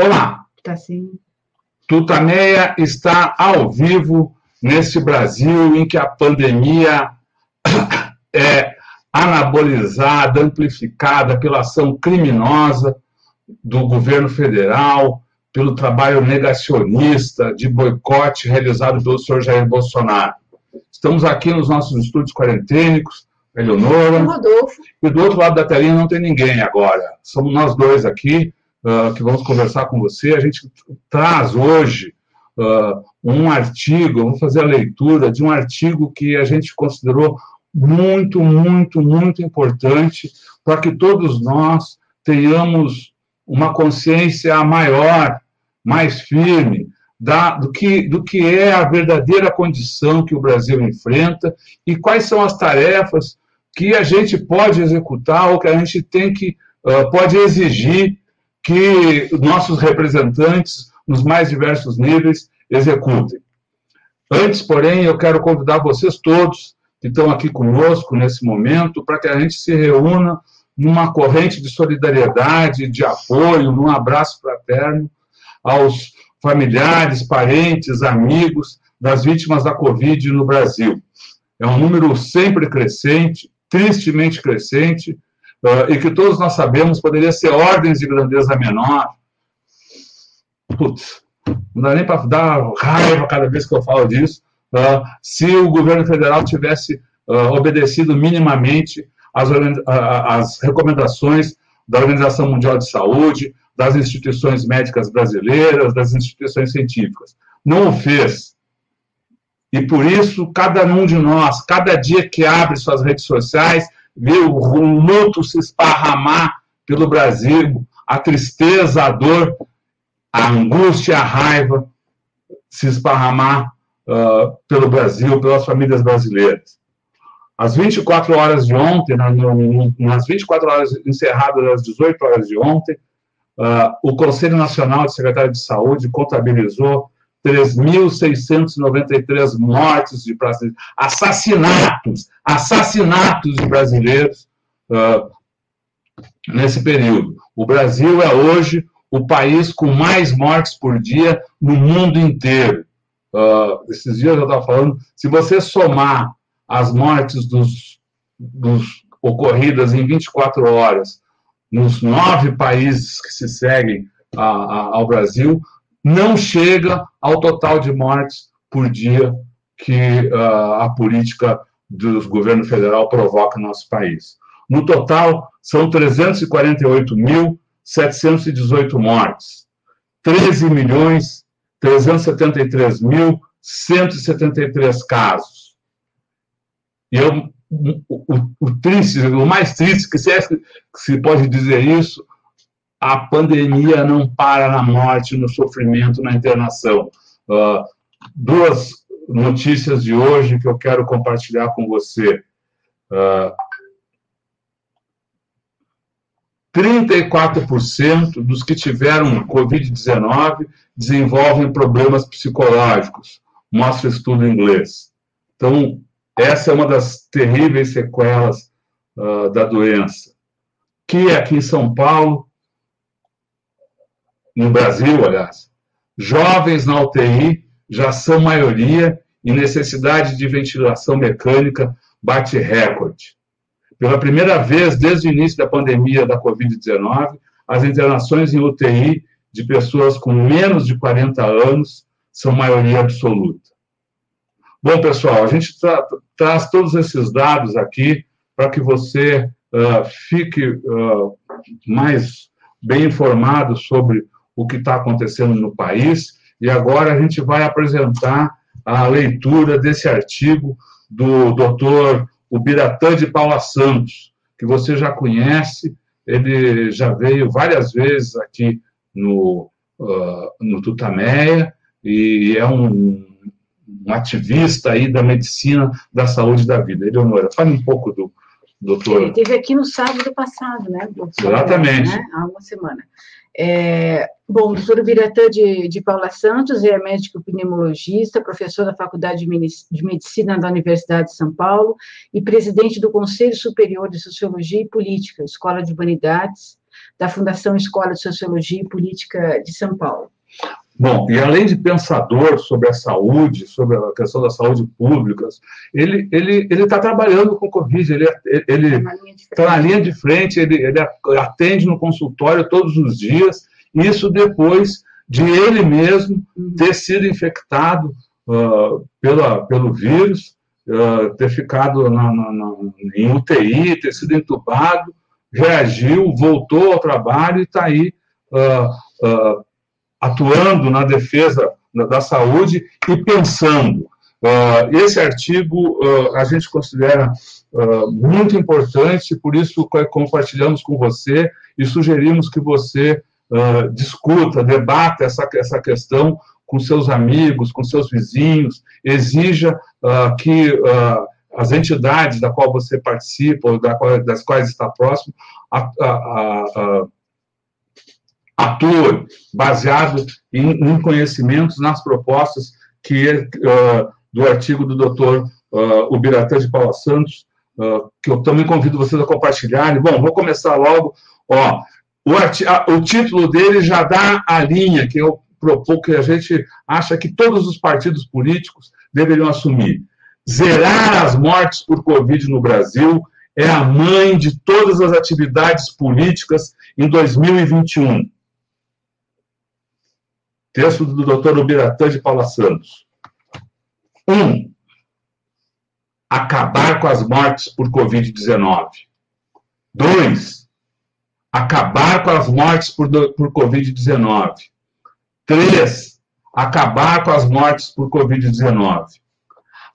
Olá. Tá sim. Tutameia está ao vivo nesse Brasil em que a pandemia é anabolizada, amplificada pela ação criminosa do governo federal, pelo trabalho negacionista de boicote realizado pelo senhor Jair Bolsonaro. Estamos aqui nos nossos estúdios quarentênicos, a Eleonora. Rodolfo. E do outro lado da telinha não tem ninguém agora. Somos nós dois aqui uh, que vamos conversar com você. A gente traz hoje uh, um artigo, vamos fazer a leitura de um artigo que a gente considerou muito, muito, muito importante para que todos nós tenhamos uma consciência maior, mais firme, da, do, que, do que é a verdadeira condição que o Brasil enfrenta e quais são as tarefas que a gente pode executar ou que a gente tem que uh, pode exigir que nossos representantes nos mais diversos níveis executem. Antes, porém, eu quero convidar vocês todos que estão aqui conosco nesse momento para que a gente se reúna numa corrente de solidariedade, de apoio, num abraço fraterno aos familiares, parentes, amigos das vítimas da Covid no Brasil. É um número sempre crescente, tristemente crescente, uh, e que todos nós sabemos poderia ser ordens de grandeza menor. Putz, não dá nem para dar raiva cada vez que eu falo disso. Uh, se o governo federal tivesse uh, obedecido minimamente as, as recomendações da Organização Mundial de Saúde, das instituições médicas brasileiras, das instituições científicas. Não o fez. E por isso, cada um de nós, cada dia que abre suas redes sociais, vê o luto se esparramar pelo Brasil, a tristeza, a dor, a angústia, a raiva se esparramar uh, pelo Brasil, pelas famílias brasileiras. Às 24 horas de ontem, nas 24 horas encerradas às 18 horas de ontem, Uh, o Conselho Nacional de Secretário de Saúde contabilizou 3.693 mortes de brasileiros, assassinatos, assassinatos de brasileiros uh, nesse período. O Brasil é hoje o país com mais mortes por dia no mundo inteiro. Uh, esses dias eu estava falando, se você somar as mortes dos, dos ocorridas em 24 horas nos nove países que se seguem a, a, ao Brasil, não chega ao total de mortes por dia que uh, a política do governo federal provoca no nosso país. No total, são 348.718 mortes, 13 milhões 373.173 casos. E eu o, o, triste, o mais triste, que se, é, que se pode dizer isso, a pandemia não para na morte, no sofrimento, na internação. Uh, duas notícias de hoje que eu quero compartilhar com você. Uh, 34% dos que tiveram Covid-19 desenvolvem problemas psicológicos, mostra estudo em inglês. Então, essa é uma das terríveis sequelas uh, da doença, que aqui em São Paulo, no Brasil, aliás, jovens na UTI já são maioria e necessidade de ventilação mecânica bate recorde. Pela primeira vez desde o início da pandemia da Covid-19, as internações em UTI de pessoas com menos de 40 anos são maioria absoluta. Bom, pessoal, a gente tra traz todos esses dados aqui para que você uh, fique uh, mais bem informado sobre o que está acontecendo no país. E agora a gente vai apresentar a leitura desse artigo do doutor Ubiratã de Paula Santos, que você já conhece, ele já veio várias vezes aqui no, uh, no Tutameia, e é um um ativista aí da medicina, da saúde da vida. Eleonora, fale um pouco do doutor. Ele esteve aqui no sábado passado, né? Exatamente. Né? Há uma semana. É, bom, o doutor Biratã de, de Paula Santos é médico pneumologista, professor da Faculdade de Medicina da Universidade de São Paulo e presidente do Conselho Superior de Sociologia e Política, Escola de Humanidades, da Fundação Escola de Sociologia e Política de São Paulo. Bom, e além de pensador sobre a saúde, sobre a questão da saúde pública, ele ele ele está trabalhando com Covid, ele ele está na linha de frente, ele, ele atende no consultório todos os dias, isso depois de ele mesmo uhum. ter sido infectado uh, pela, pelo vírus, uh, ter ficado na, na, na, em UTI, ter sido entubado, reagiu, voltou ao trabalho e está aí uh, atuando na defesa da saúde e pensando. Uh, esse artigo uh, a gente considera uh, muito importante, por isso compartilhamos com você e sugerimos que você discuta, debata essa, essa questão com seus amigos, com seus vizinhos, exija que as entidades da qual você participa, ou das quais está próximo, a, a, a, atua baseado em, em, conhecimentos nas propostas que uh, do artigo do doutor uh, Ubiratã de Paula Santos, uh, que eu também convido vocês a compartilharem. Bom, vou começar logo. Ó, o, a, o título dele já dá a linha que eu propor, que a gente acha que todos os partidos políticos deveriam assumir. Zerar as mortes por Covid no Brasil é a mãe de todas as atividades políticas em 2021 Texto do Dr. Ubiratã de Paula Santos. Um, acabar com as mortes por Covid-19. Dois, acabar com as mortes por, por Covid-19. Três, acabar com as mortes por Covid-19.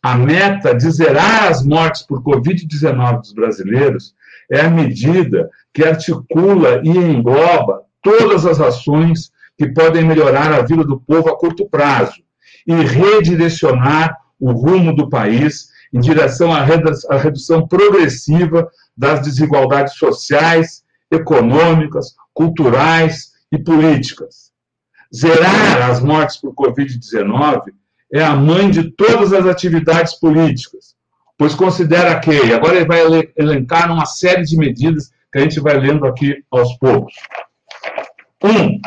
A meta de zerar as mortes por Covid-19 dos brasileiros é a medida que articula e engloba todas as ações que podem melhorar a vida do povo a curto prazo e redirecionar o rumo do país em direção à redução progressiva das desigualdades sociais, econômicas, culturais e políticas. Zerar as mortes por Covid-19 é a mãe de todas as atividades políticas, pois considera que, agora ele vai elencar uma série de medidas que a gente vai lendo aqui aos poucos. Um,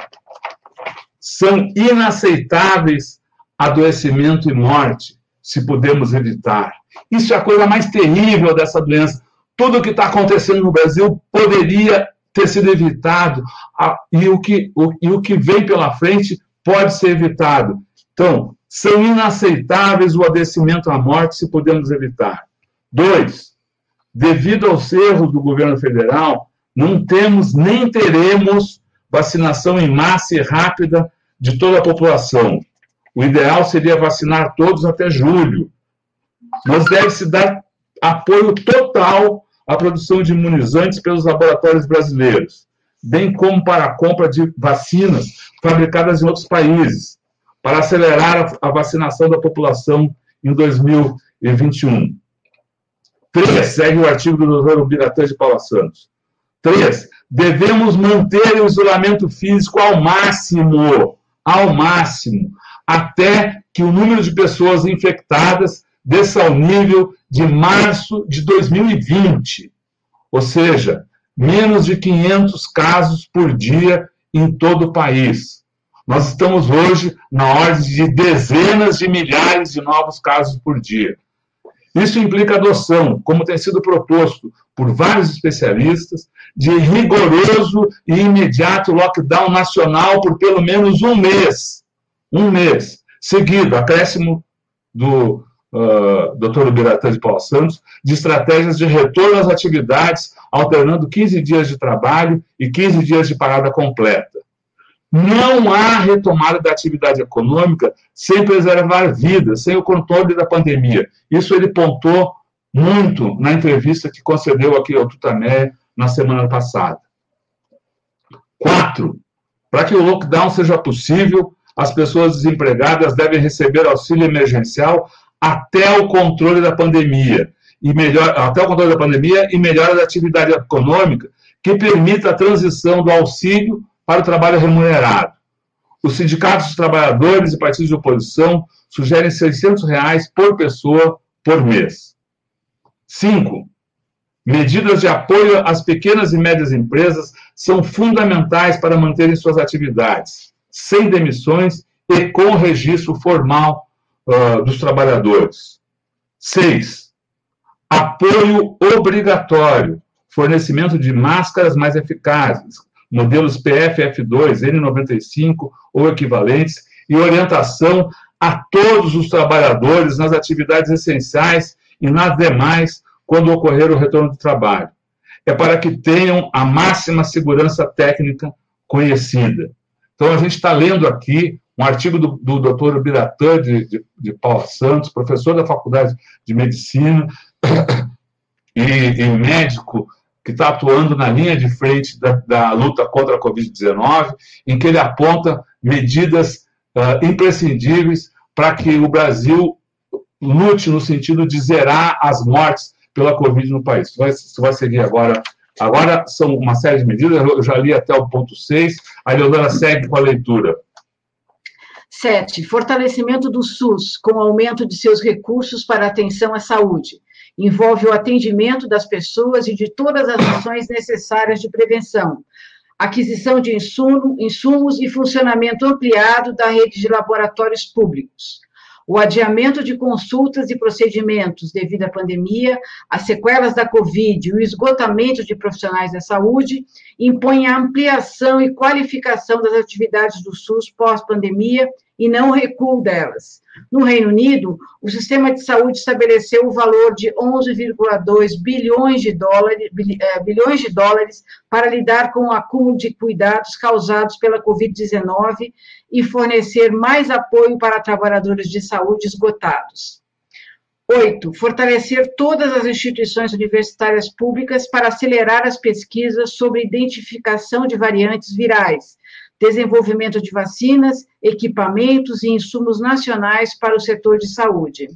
são inaceitáveis adoecimento e morte, se pudermos evitar. Isso é a coisa mais terrível dessa doença. Tudo o que está acontecendo no Brasil poderia ter sido evitado, e o, que, o, e o que vem pela frente pode ser evitado. Então, são inaceitáveis o adoecimento à morte, se pudermos evitar. Dois, devido aos erros do governo federal, não temos nem teremos vacinação em massa e rápida de toda a população. O ideal seria vacinar todos até julho, mas deve-se dar apoio total à produção de imunizantes pelos laboratórios brasileiros, bem como para a compra de vacinas fabricadas em outros países, para acelerar a vacinação da população em 2021. Três, segue o artigo do Dr. Biratã de Paula Santos. Três, devemos manter o isolamento físico ao máximo, ao máximo, até que o número de pessoas infectadas desça ao nível de março de 2020, ou seja, menos de 500 casos por dia em todo o país. Nós estamos hoje na ordem de dezenas de milhares de novos casos por dia. Isso implica adoção, como tem sido proposto por vários especialistas, de rigoroso e imediato lockdown nacional por pelo menos um mês. Um mês. Seguido, acréscimo do uh, Dr. Ubiratã de Paulo Santos, de estratégias de retorno às atividades, alternando 15 dias de trabalho e 15 dias de parada completa. Não há retomada da atividade econômica sem preservar vidas, sem o controle da pandemia. Isso ele pontou muito na entrevista que concedeu aqui ao Tutané na semana passada. Quatro, para que o lockdown seja possível, as pessoas desempregadas devem receber auxílio emergencial até o controle da pandemia e melhor, até o controle da pandemia e melhora da atividade econômica que permita a transição do auxílio para o trabalho remunerado. Os sindicatos dos trabalhadores e partidos de oposição sugerem 600 reais por pessoa por mês. Cinco, Medidas de apoio às pequenas e médias empresas são fundamentais para manterem suas atividades, sem demissões e com registro formal uh, dos trabalhadores. Seis, apoio obrigatório, fornecimento de máscaras mais eficazes, modelos PFF2, N95 ou equivalentes, e orientação a todos os trabalhadores nas atividades essenciais e nas demais quando ocorrer o retorno do trabalho. É para que tenham a máxima segurança técnica conhecida. Então, a gente está lendo aqui um artigo do, do doutor Biratã de, de, de Santos, professor da Faculdade de Medicina e, e médico que está atuando na linha de frente da, da luta contra a Covid-19, em que ele aponta medidas uh, imprescindíveis para que o Brasil lute no sentido de zerar as mortes pela Covid no país. Isso vai, vai seguir agora. Agora são uma série de medidas, eu já li até o ponto 6, a Leonora segue com a leitura. 7. Fortalecimento do SUS, com aumento de seus recursos para atenção à saúde. Envolve o atendimento das pessoas e de todas as ações necessárias de prevenção, aquisição de insumo, insumos e funcionamento ampliado da rede de laboratórios públicos. O adiamento de consultas e procedimentos devido à pandemia, as sequelas da Covid e o esgotamento de profissionais da saúde impõem a ampliação e qualificação das atividades do SUS pós-pandemia e não recuo delas. No Reino Unido, o sistema de saúde estabeleceu o valor de 11,2 bilhões de dólares, eh, bilhões de dólares para lidar com o acúmulo de cuidados causados pela Covid-19 e fornecer mais apoio para trabalhadores de saúde esgotados. Oito, fortalecer todas as instituições universitárias públicas para acelerar as pesquisas sobre identificação de variantes virais, desenvolvimento de vacinas, equipamentos e insumos nacionais para o setor de saúde.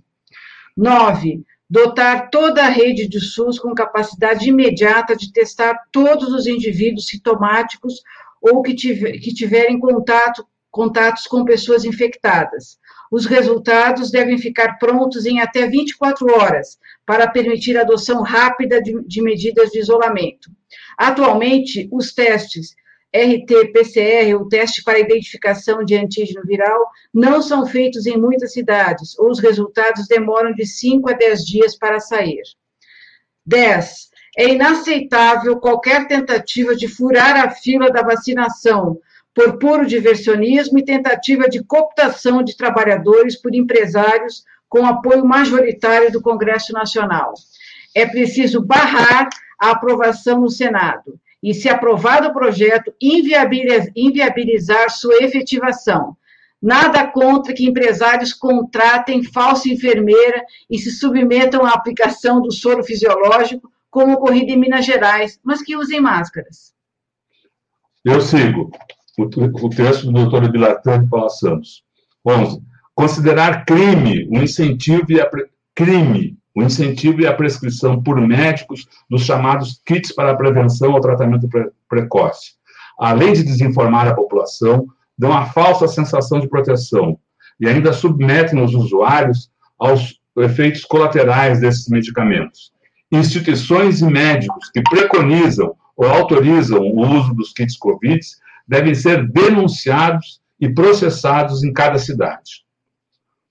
Nove, dotar toda a rede de SUS com capacidade imediata de testar todos os indivíduos sintomáticos ou que, tiver, que tiverem contato, contatos com pessoas infectadas. Os resultados devem ficar prontos em até 24 horas, para permitir a adoção rápida de, de medidas de isolamento. Atualmente, os testes RT-PCR, o teste para identificação de antígeno viral, não são feitos em muitas cidades, ou os resultados demoram de 5 a 10 dias para sair. 10. É inaceitável qualquer tentativa de furar a fila da vacinação, por puro diversionismo e tentativa de cooptação de trabalhadores por empresários com apoio majoritário do Congresso Nacional. É preciso barrar a aprovação no Senado e, se aprovado o projeto, inviabilizar sua efetivação. Nada contra que empresários contratem falsa enfermeira e se submetam à aplicação do soro fisiológico, como ocorrido em Minas Gerais, mas que usem máscaras. Eu sigo o, texto do doutor Dilatante Paula Santos. 11. Considerar crime o incentivo e a crime o incentivo e a prescrição por médicos dos chamados kits para a prevenção ou tratamento pre precoce. Além de desinformar a população, dão a falsa sensação de proteção e ainda submetem os usuários aos efeitos colaterais desses medicamentos. Instituições e médicos que preconizam ou autorizam o uso dos kits Covid devem ser denunciados e processados em cada cidade.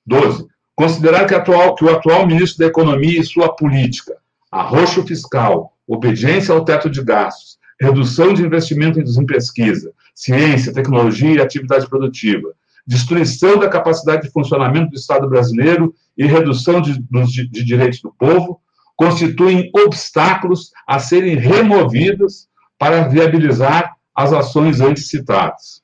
12. Considerar que, atual, que o atual ministro da Economia e sua política, arroxo fiscal, obediência ao teto de gastos, redução de investimento em pesquisa, ciência, tecnologia e atividade produtiva, destruição da capacidade de funcionamento do Estado brasileiro e redução de, de, de direitos do povo, constituem obstáculos a serem removidos para viabilizar as ações antes citadas.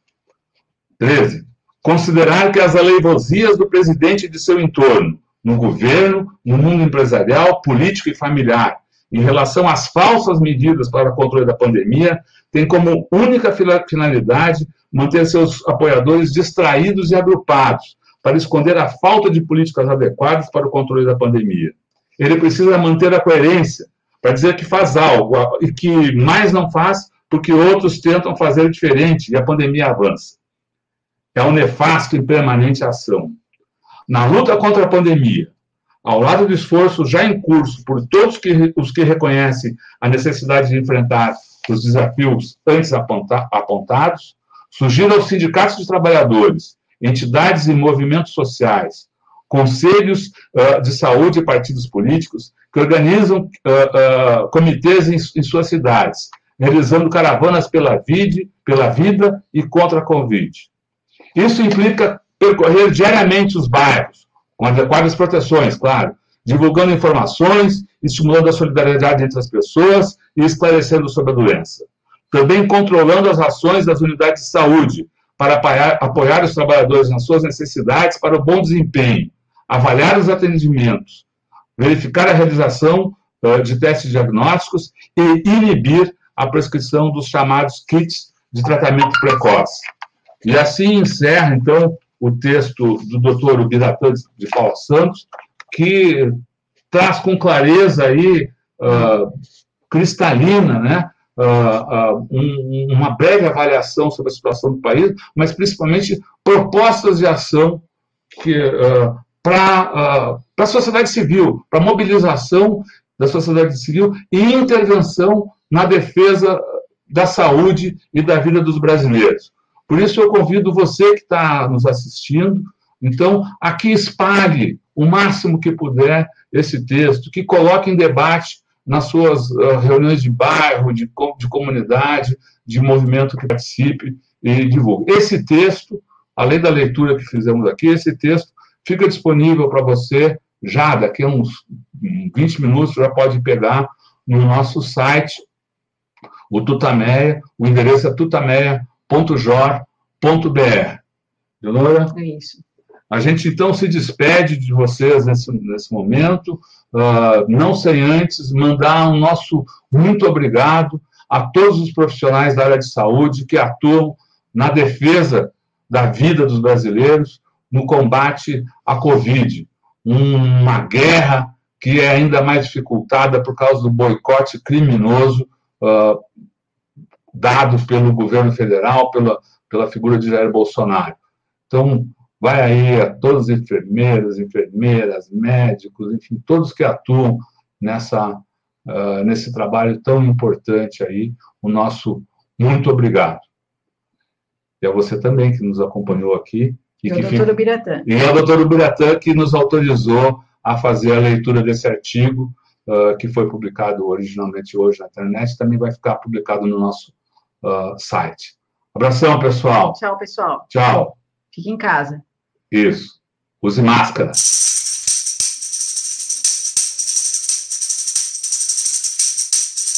13. Considerar que as aleivosias do presidente e de seu entorno, no governo, no mundo empresarial, político e familiar, em relação às falsas medidas para o controle da pandemia, tem como única finalidade manter seus apoiadores distraídos e agrupados, para esconder a falta de políticas adequadas para o controle da pandemia. Ele precisa manter a coerência para dizer que faz algo e que mais não faz porque outros tentam fazer diferente e a pandemia avança é um nefasto e permanente ação. Na luta contra a pandemia, ao lado do esforço já em curso por todos que, os que reconhecem a necessidade de enfrentar os desafios antes apontados, surgiram os sindicatos de trabalhadores, entidades e movimentos sociais, conselhos uh, de saúde e partidos políticos que organizam uh, uh, comitês em, em, suas cidades, realizando caravanas pela, vida, pela vida e contra a Covid. Isso implica percorrer diariamente os bairros, com adequadas proteções, claro, divulgando informações, estimulando a solidariedade entre as pessoas e esclarecendo sobre a doença. Também controlando as ações das unidades de saúde para apoiar, apoiar os trabalhadores nas suas necessidades para o bom desempenho, avaliar os atendimentos, verificar a realização uh, de testes diagnósticos e inibir a prescrição dos chamados kits de tratamento precoce. E assim encerra, então, o texto do doutor Ubiratã de Paula Santos, que traz com clareza aí, uh, cristalina, né, uh, uh, um, uma breve avaliação sobre a situação do país, mas principalmente propostas de ação para a sociedade civil, para mobilização da sociedade civil e intervenção na defesa da saúde e da vida dos brasileiros. Por isso, eu convido você que está nos assistindo, então, aqui espalhe o máximo que puder esse texto, que coloque em debate nas suas uh, reuniões de bairro, de, de comunidade, de movimento que participe e divulgue. Esse texto, além da leitura que fizemos aqui, esse texto fica disponível para você já daqui a uns 20 minutos, já pode pegar no nosso site, o Tutameia, o endereço é tutameia.com www.jor.br. Leonora? É isso. A gente então se despede de vocês nesse, nesse momento, uh, não sem antes mandar um nosso muito obrigado a todos os profissionais da área de saúde que atuam na defesa da vida dos brasileiros no combate à Covid. Uma guerra que é ainda mais dificultada por causa do boicote criminoso uh, dado pelo governo federal, pela, pela figura de Jair Bolsonaro. Então, vai aí a todos os enfermeiros, enfermeiras, médicos, enfim, todos que atuam nessa, uh, nesse trabalho tão importante aí, o nosso muito obrigado. E a você também que nos acompanhou aqui. E, e o doutor Ubiratã. E ao doutor Ubiratã que nos autorizou a fazer a leitura desse artigo, uh, que foi publicado originalmente hoje na internet, também vai ficar publicado no nosso uh, site. Abração, pessoal. Tchau, pessoal. Tchau. Fique em casa. Isso. Use máscara.